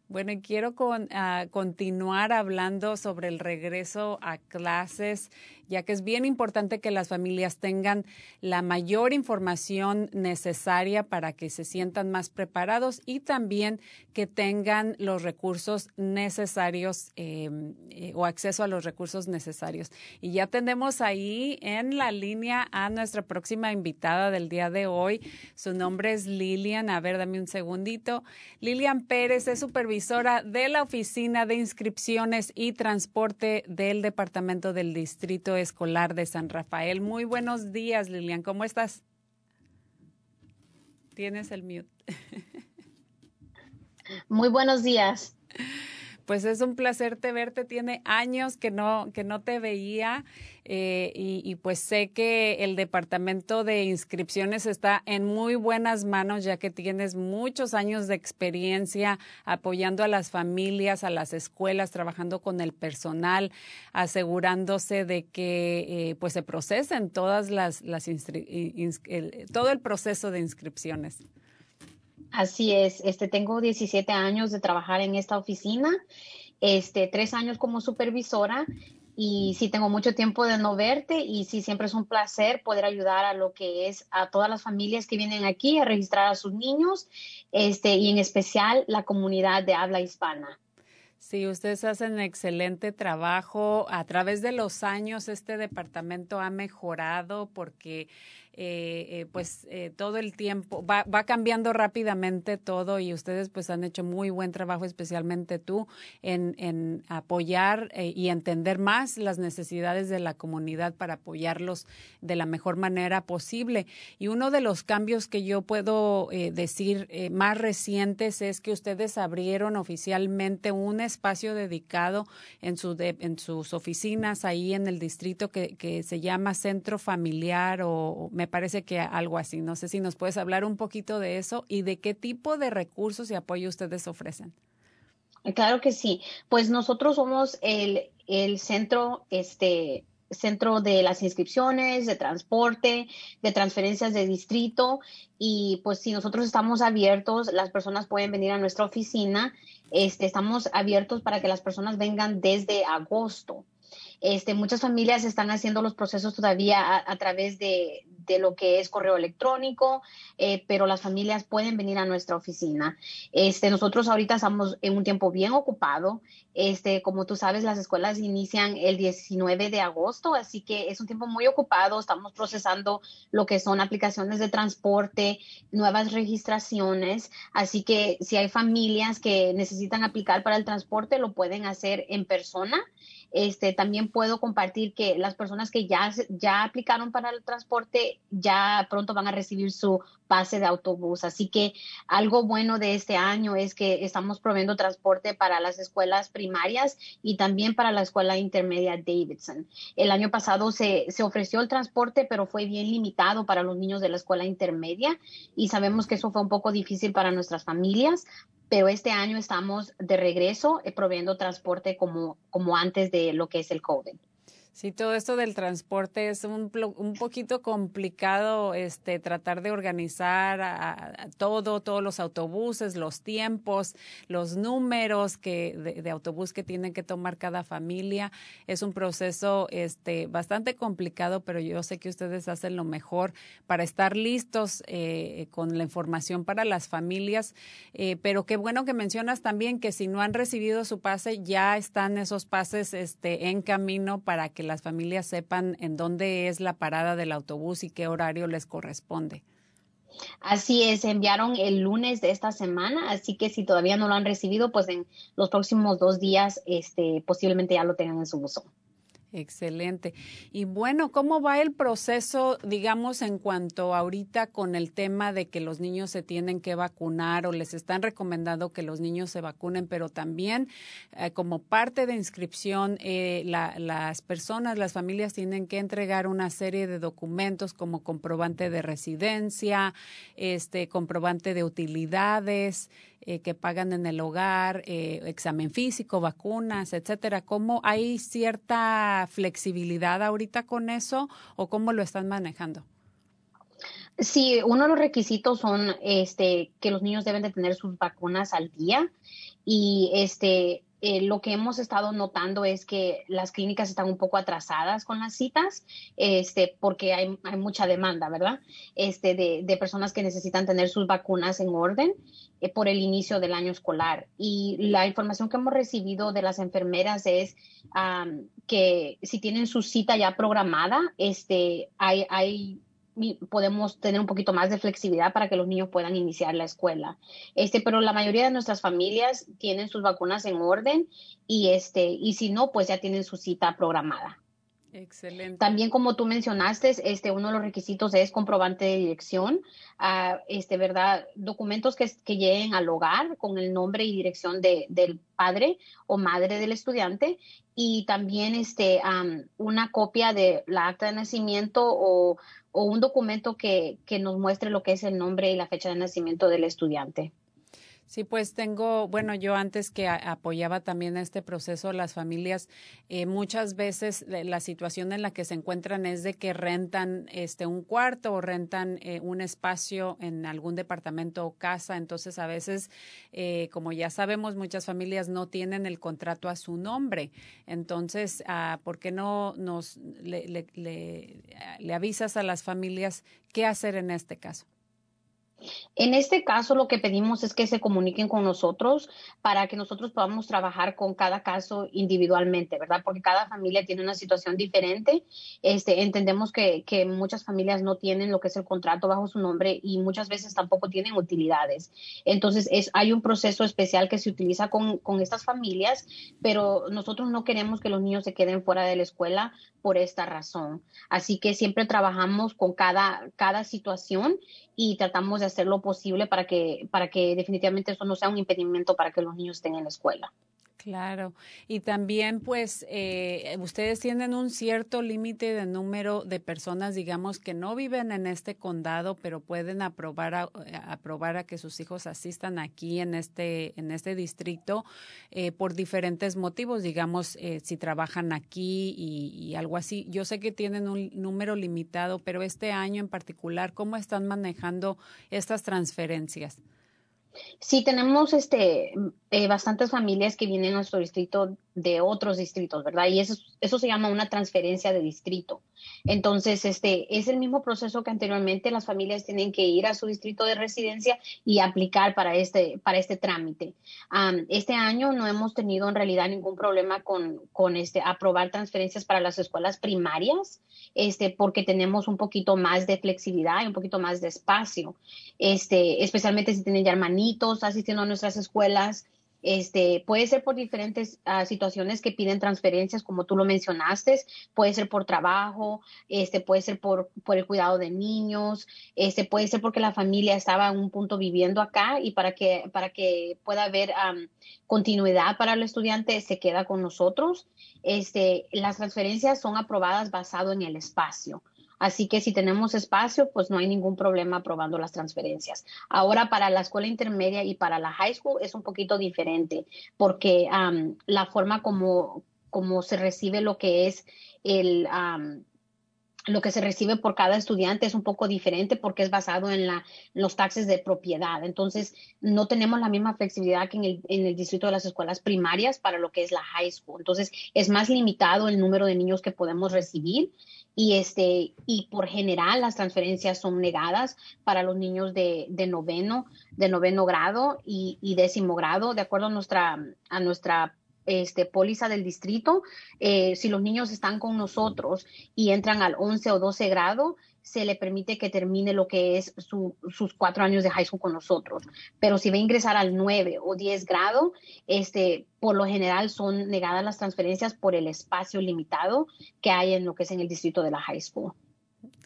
Bueno, y quiero con, ah, continuar hablando sobre el regreso a clases ya que es bien importante que las familias tengan la mayor información necesaria para que se sientan más preparados y también que tengan los recursos necesarios em, eh, o acceso a los recursos necesarios. Y ya tenemos ahí en la línea a nuestra próxima invitada del día de hoy. Su nombre es Lilian. A ver, dame un segundito. Lilian Pérez es supervisora de la Oficina de Inscripciones y Transporte del Departamento del Distrito Escolar de San Rafael. Muy buenos días, Lilian. ¿Cómo estás? Tienes el mute. (laughs) Muy buenos días. Pues es un placer te verte. Tiene años que no, que no te veía eh, y, pues sé que el departamento de inscripciones está en muy buenas manos ya que tienes muchos años de experiencia apoyando a las familias, a las escuelas, trabajando con el personal, asegurándose de que eh, pues se procesen todas las, las todo el proceso de inscripciones. Así es, este, tengo 17 años de trabajar en esta oficina, este, tres años como supervisora y sí tengo mucho tiempo de no verte y sí siempre es un placer poder ayudar a lo que es a todas las familias que vienen aquí a registrar a sus niños, este, y en especial la comunidad de habla hispana. Sí, ustedes hacen excelente trabajo. A través de los años este departamento ha mejorado porque eh, eh, pues eh, todo el tiempo va, va, cambiando rápidamente todo y ustedes pues han hecho muy buen trabajo, especialmente tú, en, en apoyar y entender más las necesidades de la comunidad para apoyarlos de la mejor manera posible. Y uno de los cambios que yo puedo decir más recientes es que ustedes abrieron oficialmente un espacio dedicado en, su en sus oficinas ahí en el distrito que, que se llama Centro Familiar o me parece que algo así. No sé si nos puedes hablar un poquito de eso y de qué tipo de recursos y apoyo ustedes ofrecen. Claro que sí. Pues nosotros somos el, el centro, este, centro de las inscripciones, de transporte, de transferencias de distrito y pues si nosotros estamos abiertos, las personas pueden venir a nuestra oficina. Este, estamos abiertos para que las personas vengan desde agosto. Este, muchas familias están haciendo los procesos todavía a, través de, lo que es correo electrónico, eh, pero las familias pueden venir a nuestra oficina. Este, nosotros ahorita estamos en un tiempo bien ocupado. Este, como tú sabes, las escuelas inician el 19 de agosto, así que es un tiempo muy ocupado. Estamos procesando lo que son aplicaciones de transporte, nuevas registraciones. Así que si hay familias que necesitan aplicar para el transporte, lo pueden hacer en persona este, también puedo compartir que las personas que ya, ya aplicaron para el transporte ya pronto van a recibir su pase de autobús. Así que algo bueno de este año es que estamos proveyendo transporte para las escuelas primarias y también para la escuela intermedia Davidson. El año pasado se, se ofreció el transporte, pero fue bien limitado para los niños de la escuela intermedia y sabemos que eso fue un poco difícil para nuestras familias, pero este año estamos de regreso eh, transporte como, como antes de lo que es el COVID. Sí, todo esto del transporte es un, un poquito complicado este, tratar de organizar a, todo, todos los autobuses, los tiempos, los números que, de, autobús que tienen que tomar cada familia. Es un proceso este, bastante complicado, pero yo sé que ustedes hacen lo mejor para estar listos eh, con la información para las familias. Eh, pero qué bueno que mencionas también que si no han recibido su pase, ya están esos pases este, en camino para que las familias sepan en dónde es la parada del autobús y qué horario les corresponde. Así es, enviaron el lunes de esta semana, así que si todavía no lo han recibido, pues en los próximos dos días, este, posiblemente ya lo tengan en su buzón. Excelente. Y bueno, ¿cómo va el proceso, digamos, en cuanto ahorita con el tema de que los niños se tienen que vacunar o les están recomendando que los niños se vacunen, pero también eh, como parte de inscripción, eh, las personas, las familias tienen que entregar una serie de documentos como comprobante de residencia, este comprobante de utilidades, eh, que pagan en el hogar, eh, examen físico, vacunas, etcétera. ¿Cómo hay cierta flexibilidad ahorita con eso o cómo lo están manejando? Sí, uno de los requisitos son este, que los niños deben de tener sus vacunas al día y este, eh, lo que hemos estado notando es que las clínicas están un poco atrasadas con las citas, este, porque hay, mucha demanda, ¿verdad? Este, de, personas que necesitan tener sus vacunas en orden eh, por el inicio del año escolar. Y la información que hemos recibido de las enfermeras es que si tienen su cita ya programada, este, hay podemos tener un poquito más de flexibilidad para que los niños puedan iniciar la escuela. Este, pero la mayoría de nuestras familias tienen sus vacunas en orden y este, y si no, pues ya tienen su cita programada. Excelente. También como tú mencionaste, este, uno de los requisitos es comprobante de dirección, uh, este, ¿verdad? Documentos que, que, lleguen al hogar con el nombre y dirección de, del padre o madre del estudiante y también este, um, una copia de la acta de nacimiento o o un documento que, que nos muestre lo que es el nombre y la fecha de nacimiento del estudiante. Sí, pues tengo, bueno, yo antes que apoyaba también este proceso, las familias, eh, muchas veces la situación en la que se encuentran es de que rentan este un cuarto o rentan eh, un espacio en algún departamento o casa. Entonces, a veces, eh, como ya sabemos, muchas familias no tienen el contrato a su nombre. Entonces, ah, ¿por qué no nos le, le, le avisas a las familias qué hacer en este caso? En este caso, lo que pedimos es que se comuniquen con nosotros para que nosotros podamos trabajar con cada caso individualmente, ¿verdad? Porque cada familia tiene una situación diferente. Este, entendemos que, que muchas familias no tienen lo que es el contrato bajo su nombre y muchas veces tampoco tienen utilidades. Entonces, es, hay un proceso especial que se utiliza con, con estas familias, pero nosotros no queremos que los niños se queden fuera de la escuela por esta razón. Así que siempre trabajamos con cada, cada situación y tratamos de hacer lo posible para que, para que definitivamente eso no sea un impedimento para que los niños estén en la escuela. Claro, y también pues eh, ustedes tienen un cierto límite de número de personas, digamos, que no viven en este condado, pero pueden aprobar a, aprobar a que sus hijos asistan aquí en este, en este distrito eh, por diferentes motivos, digamos, eh, si trabajan aquí y algo así. Yo sé que tienen un número limitado, pero este año en particular, ¿cómo están manejando estas transferencias? Sí, tenemos este, eh, bastantes familias que vienen a nuestro distrito de otros distritos, ¿verdad? Y eso, eso se llama una transferencia de distrito. Entonces, este, es el mismo proceso que anteriormente las familias tienen que ir a su distrito de residencia y aplicar para este, para este trámite. Este año no hemos tenido en realidad ningún problema con, con este, aprobar transferencias para las escuelas primarias, este, porque tenemos un poquito más de flexibilidad y un poquito más de espacio, este, especialmente si tienen ya hermanitos asistiendo a nuestras escuelas. Este, puede ser por diferentes uh, situaciones que piden transferencias, como tú lo mencionaste, puede ser por trabajo, este, puede ser por, el cuidado de niños, este, puede ser porque la familia estaba en un punto viviendo acá y para que, para que pueda haber um, continuidad para el estudiante se queda con nosotros. Este, las transferencias son aprobadas basado en el espacio. Así que si tenemos espacio, pues no hay ningún problema aprobando las transferencias. Ahora, para la escuela intermedia y para la high school es un poquito diferente, porque la forma como, como se recibe lo que es el... Um, lo que se recibe por cada estudiante es un poco diferente porque es basado en la, los taxes de propiedad. Entonces, no tenemos la misma flexibilidad que en el, en el, distrito de las escuelas primarias para lo que es la high school. Entonces, es más limitado el número de niños que podemos recibir y este y por general las transferencias son negadas para los niños de, de noveno de noveno grado y, y, décimo grado de acuerdo a nuestra a nuestra este, póliza del distrito eh, si los niños están con nosotros y entran al 11 o 12 grado se le permite que termine lo que es su, sus cuatro años de high school con nosotros. Pero si va a ingresar al 9 o 10 grado, este, por lo general son negadas las transferencias por el espacio limitado que hay en lo que es en el distrito de la high school.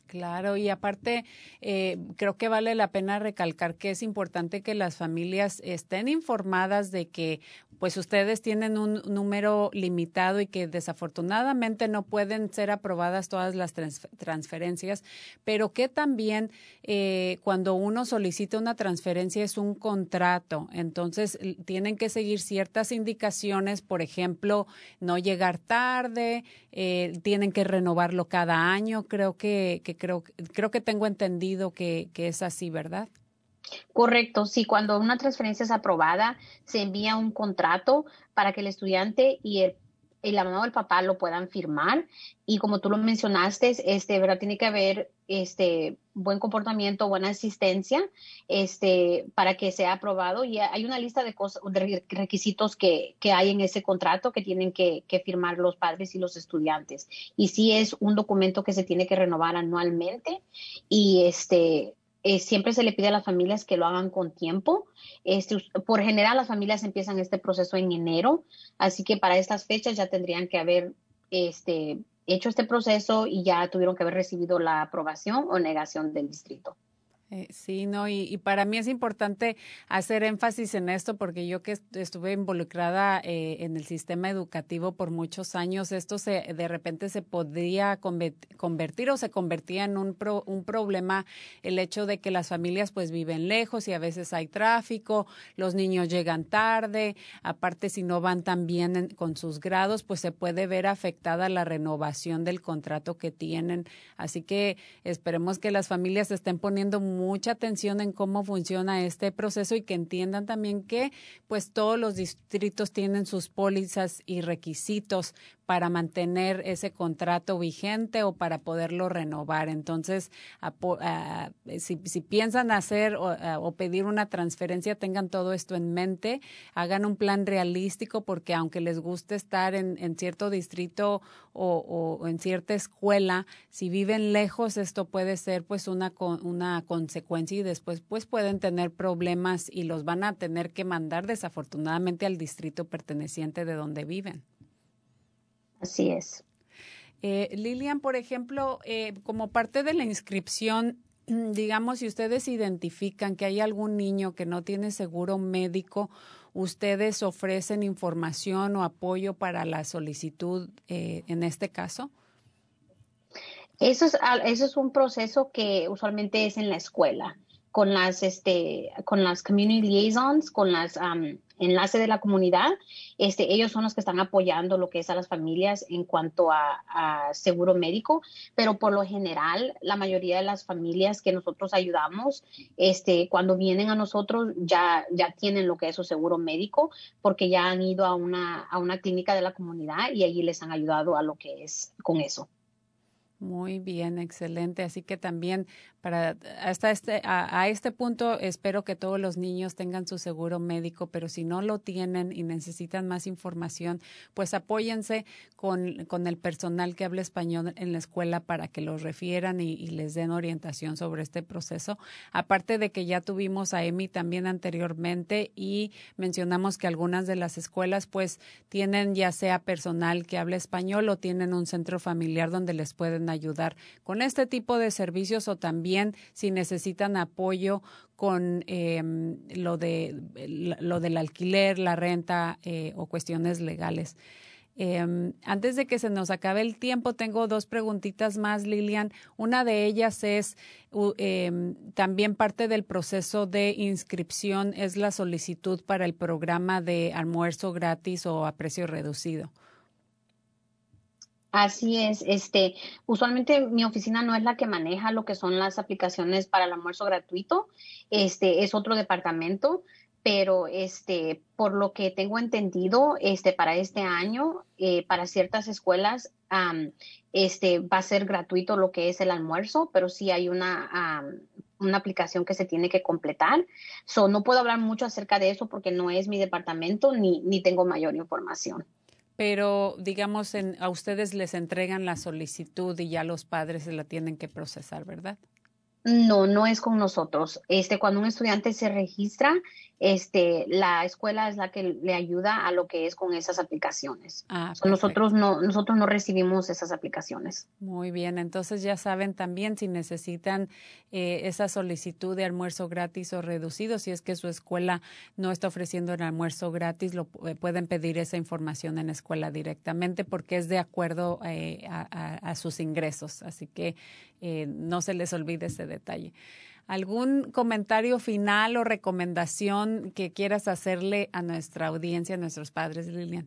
Claro, y aparte, eh, creo que vale la pena recalcar que es importante que las familias estén informadas de que pues ustedes tienen un número limitado y que desafortunadamente no pueden ser aprobadas todas las transferencias, pero que también eh, cuando uno solicita una transferencia es un contrato, entonces tienen que seguir ciertas indicaciones, por ejemplo, no llegar tarde, eh, tienen que renovarlo cada año, creo que, que creo, creo que tengo entendido que, que es así, ¿verdad? Correcto, sí, cuando una transferencia es aprobada, se envía un contrato para que el estudiante y el la mamá o el papá lo puedan firmar. Y como tú lo mencionaste, este, ¿verdad? Tiene que haber este buen comportamiento, buena asistencia, este, para que sea aprobado. Y hay una lista de cosas, de requisitos que, que hay en ese contrato que tienen que, que, firmar los padres y los estudiantes. Y sí es un documento que se tiene que renovar anualmente. Y este, eh, siempre se le pide a las familias que lo hagan con tiempo. Este, por general, las familias empiezan este proceso en enero, así que para estas fechas ya tendrían que haber este, hecho este proceso y ya tuvieron que haber recibido la aprobación o negación del distrito. Eh, sí, no, y, para mí es importante hacer énfasis en esto porque yo que estuve involucrada eh, en el sistema educativo por muchos años, esto se de repente se podría convertir o se convertía en un, un problema el hecho de que las familias pues viven lejos y a veces hay tráfico, los niños llegan tarde, aparte si no van tan bien con sus grados, pues se puede ver afectada la renovación del contrato que tienen. Así que esperemos que las familias estén poniendo mucha atención en cómo funciona este proceso y que entiendan también que pues todos los distritos tienen sus pólizas y requisitos para mantener ese contrato vigente o para poderlo renovar. Entonces, si, piensan hacer o, pedir una transferencia, tengan todo esto en mente, hagan un plan realístico porque aunque les guste estar en, cierto distrito o, en cierta escuela, si viven lejos, esto puede ser pues una, una consecuencia y después pues pueden tener problemas y los van a tener que mandar desafortunadamente al distrito perteneciente de donde viven. Así es. Eh, Lilian, por ejemplo, eh, como parte de la inscripción, digamos, si ustedes identifican que hay algún niño que no tiene seguro médico, ¿ustedes ofrecen información o apoyo para la solicitud eh, en este caso? Eso es, eso es un proceso que usualmente es en la escuela, con las, este, con las community liaisons, con las enlace de la comunidad, este, ellos son los que están apoyando lo que es a las familias en cuanto a, seguro médico, pero por lo general la mayoría de las familias que nosotros ayudamos, este, cuando vienen a nosotros ya, ya tienen lo que es su seguro médico porque ya han ido a una, a una clínica de la comunidad y allí les han ayudado a lo que es con eso. Muy bien, excelente. Así que también para hasta este a, este punto espero que todos los niños tengan su seguro médico, pero si no lo tienen y necesitan más información, pues apóyense con, con el personal que habla español en la escuela para que los refieran y, y, les den orientación sobre este proceso. Aparte de que ya tuvimos a Emi también anteriormente y mencionamos que algunas de las escuelas pues tienen ya sea personal que habla español o tienen un centro familiar donde les pueden ayudar con este tipo de servicios o también si necesitan apoyo con em, lo, de, lo del alquiler, la renta eh, o cuestiones legales. Em, antes de que se nos acabe el tiempo, tengo dos preguntitas más, Lilian. Una de ellas es em, también parte del proceso de inscripción es la solicitud para el programa de almuerzo gratis o a precio reducido. Así es, este, usualmente mi oficina no es la que maneja lo que son las aplicaciones para el almuerzo gratuito, este, es otro departamento, pero este, por lo que tengo entendido, este, para este año, eh, para ciertas escuelas, este, va a ser gratuito lo que es el almuerzo, pero sí hay una, una aplicación que se tiene que completar. So, no puedo hablar mucho acerca de eso porque no es mi departamento ni, ni tengo mayor información pero digamos, en, a ustedes les entregan la solicitud y ya los padres se la tienen que procesar, ¿verdad? No, no es con nosotros. Este, cuando un estudiante se registra, este, la escuela es la que le ayuda a lo que es con esas aplicaciones. Ah, nosotros no, nosotros no recibimos esas aplicaciones. Muy bien, entonces ya saben también si necesitan eh, esa solicitud de almuerzo gratis o reducido, si es que su escuela no está ofreciendo el almuerzo gratis, lo eh, pueden pedir esa información en la escuela directamente porque es de acuerdo eh, a, sus ingresos. Así que no se les olvide ese detalle. ¿Algún comentario final o recomendación que quieras hacerle a nuestra audiencia, a nuestros padres, Lilian?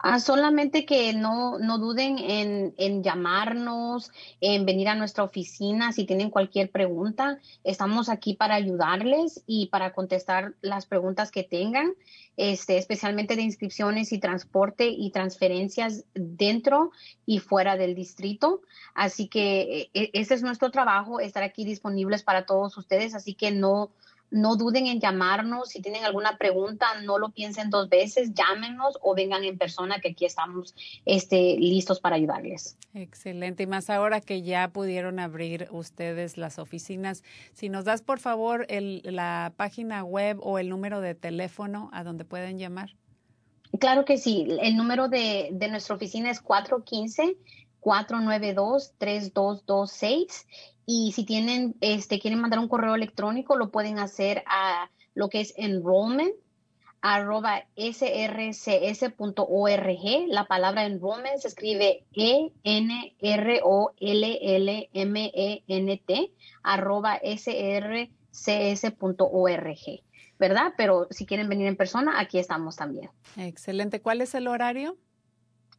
Ah, solamente que no, no duden en, en, llamarnos, en venir a nuestra oficina si tienen cualquier pregunta. Estamos aquí para ayudarles y para contestar las preguntas que tengan, este, especialmente de inscripciones y transporte y transferencias dentro y fuera del distrito. Así que e, ese es nuestro trabajo, estar aquí disponibles para todos ustedes. Así que no, no duden en llamarnos. Si tienen alguna pregunta, no lo piensen dos veces, llámenos o vengan en persona, que aquí estamos este, listos para ayudarles. Excelente. Y más ahora que ya pudieron abrir ustedes las oficinas, si nos das por favor el, la página web o el número de teléfono a donde pueden llamar. Claro que sí. El número de, de nuestra oficina es 415. 492-3226 y si tienen, este, quieren mandar un correo electrónico, lo pueden hacer a lo que es enrollment arroba. La palabra enrollment se escribe E-N-R-O-L-L-M-E-N-T arroba srcs.org, ¿verdad? Pero si quieren venir en persona, aquí estamos también. Excelente. ¿Cuál es el horario?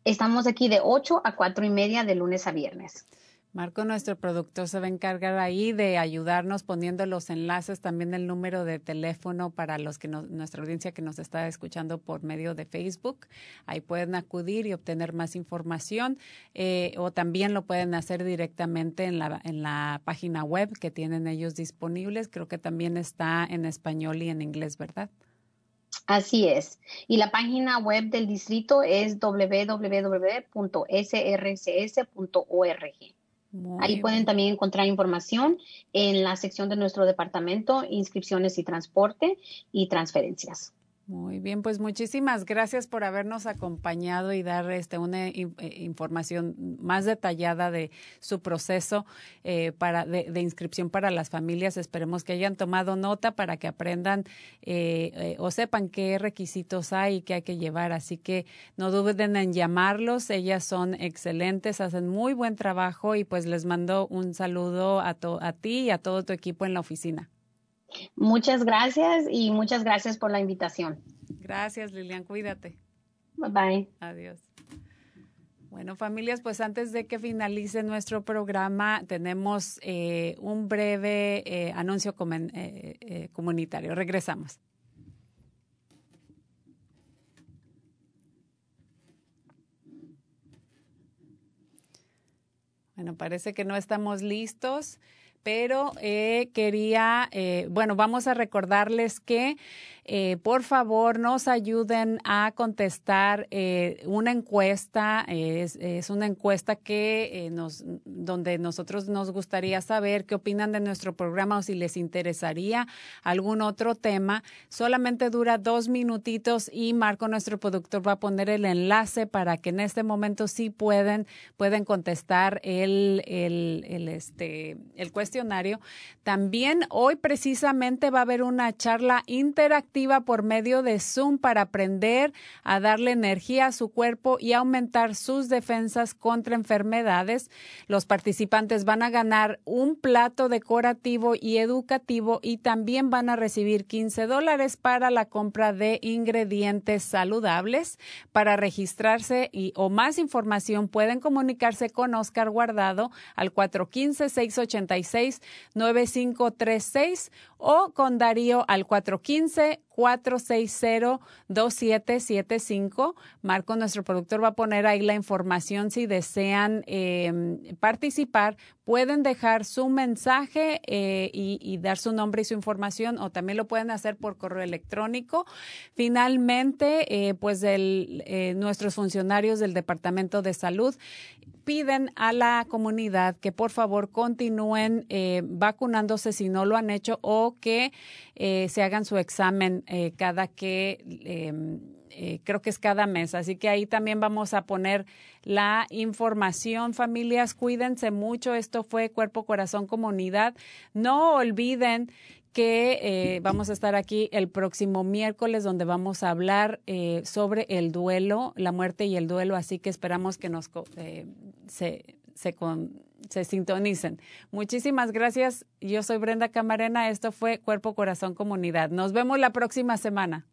Estamos aquí de 8 a 4 y media de lunes a viernes. Marco, nuestro productor, se va a encargar ahí de ayudarnos poniendo los enlaces, también el número de teléfono para los que nuestra audiencia que nos está escuchando por medio de Facebook. Ahí pueden acudir y obtener más información eh, o también lo pueden hacer directamente en la, en la página web que tienen ellos disponibles. Creo que también está en español y en inglés, ¿verdad? Así es. Y la página web del distrito es www.srcs.org. Ahí pueden también encontrar información en la sección de nuestro departamento, inscripciones y transporte y transferencias. Muy bien, pues muchísimas gracias por habernos acompañado y dar este, una eh, información más detallada de su proceso eh, para, de, inscripción para las familias. Esperemos que hayan tomado nota para que aprendan eh, o sepan qué requisitos hay y qué hay que llevar. Así que no duden en llamarlos. Ellas son excelentes, hacen muy buen trabajo y pues les mando un saludo a, a ti y a todo tu equipo en la oficina. Muchas gracias y muchas gracias por la invitación. Gracias, Lilian. Cuídate. Bye bye. Adiós. Bueno, familias, pues antes de que finalice nuestro programa, tenemos eh, un breve eh, anuncio eh, comunitario. Regresamos. Bueno, parece que no estamos listos pero eh, quería, eh, bueno, vamos a recordarles que eh, por favor nos ayuden a contestar eh, una encuesta. Es, es, una encuesta que eh, nos, donde nosotros nos gustaría saber qué opinan de nuestro programa o si les interesaría algún otro tema. Solamente dura dos minutitos y Marco, nuestro productor, va a poner el enlace para que en este momento sí pueden, pueden contestar el, el, el, este, el cuestionario. También hoy precisamente va a haber una charla interactiva por medio de Zoom para aprender a darle energía a su cuerpo y aumentar sus defensas contra enfermedades. Los participantes van a ganar un plato decorativo y educativo y también van a recibir 15 dólares para la compra de ingredientes saludables. Para registrarse y, o más información pueden comunicarse con Oscar Guardado al 415-686-9536 o con Darío al 415 460-2775. Marco, nuestro productor, va a poner ahí la información si desean em, participar. Pueden dejar su mensaje eh, y, dar su nombre y su información o también lo pueden hacer por correo electrónico. Finalmente, eh, pues el, eh, nuestros funcionarios del Departamento de Salud piden a la comunidad que por favor continúen vacunándose si no lo han hecho o que se hagan su examen eh, cada que, em, eh, creo que es cada mes. Así que ahí también vamos a poner la información. Familias, cuídense mucho. Esto fue Cuerpo, Corazón, Comunidad. No olviden que eh, vamos a estar aquí el próximo miércoles donde vamos a hablar sobre el duelo, la muerte y el duelo, así que esperamos que nos se, se sintonicen. Muchísimas gracias. Yo soy Brenda Camarena. Esto fue Cuerpo, Corazón, Comunidad. Nos vemos la próxima semana.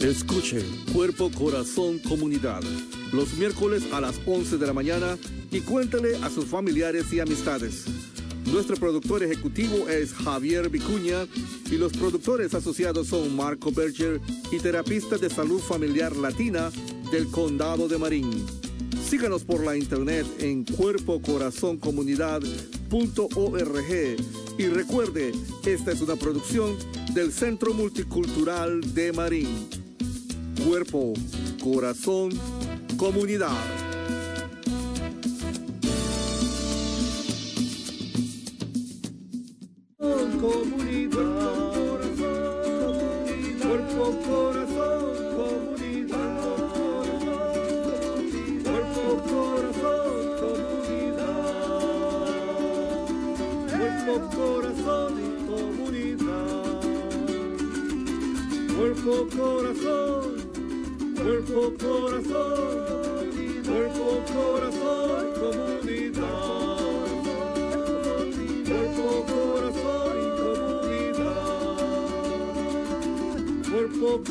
Escuche Cuerpo, Corazón, Comunidad, los miércoles a las 11 de la mañana y cuéntale a sus familiares y amistades. Nuestro productor ejecutivo es Javier Vicuña y los productores asociados son Marco Berger y terapista de salud familiar latina del Condado de Marín. Síganos por la internet en cuerpocorazoncomunidad.org y recuerde, esta es una producción del Centro Multicultural de Marín. Cuerpo, corazón, comunidad.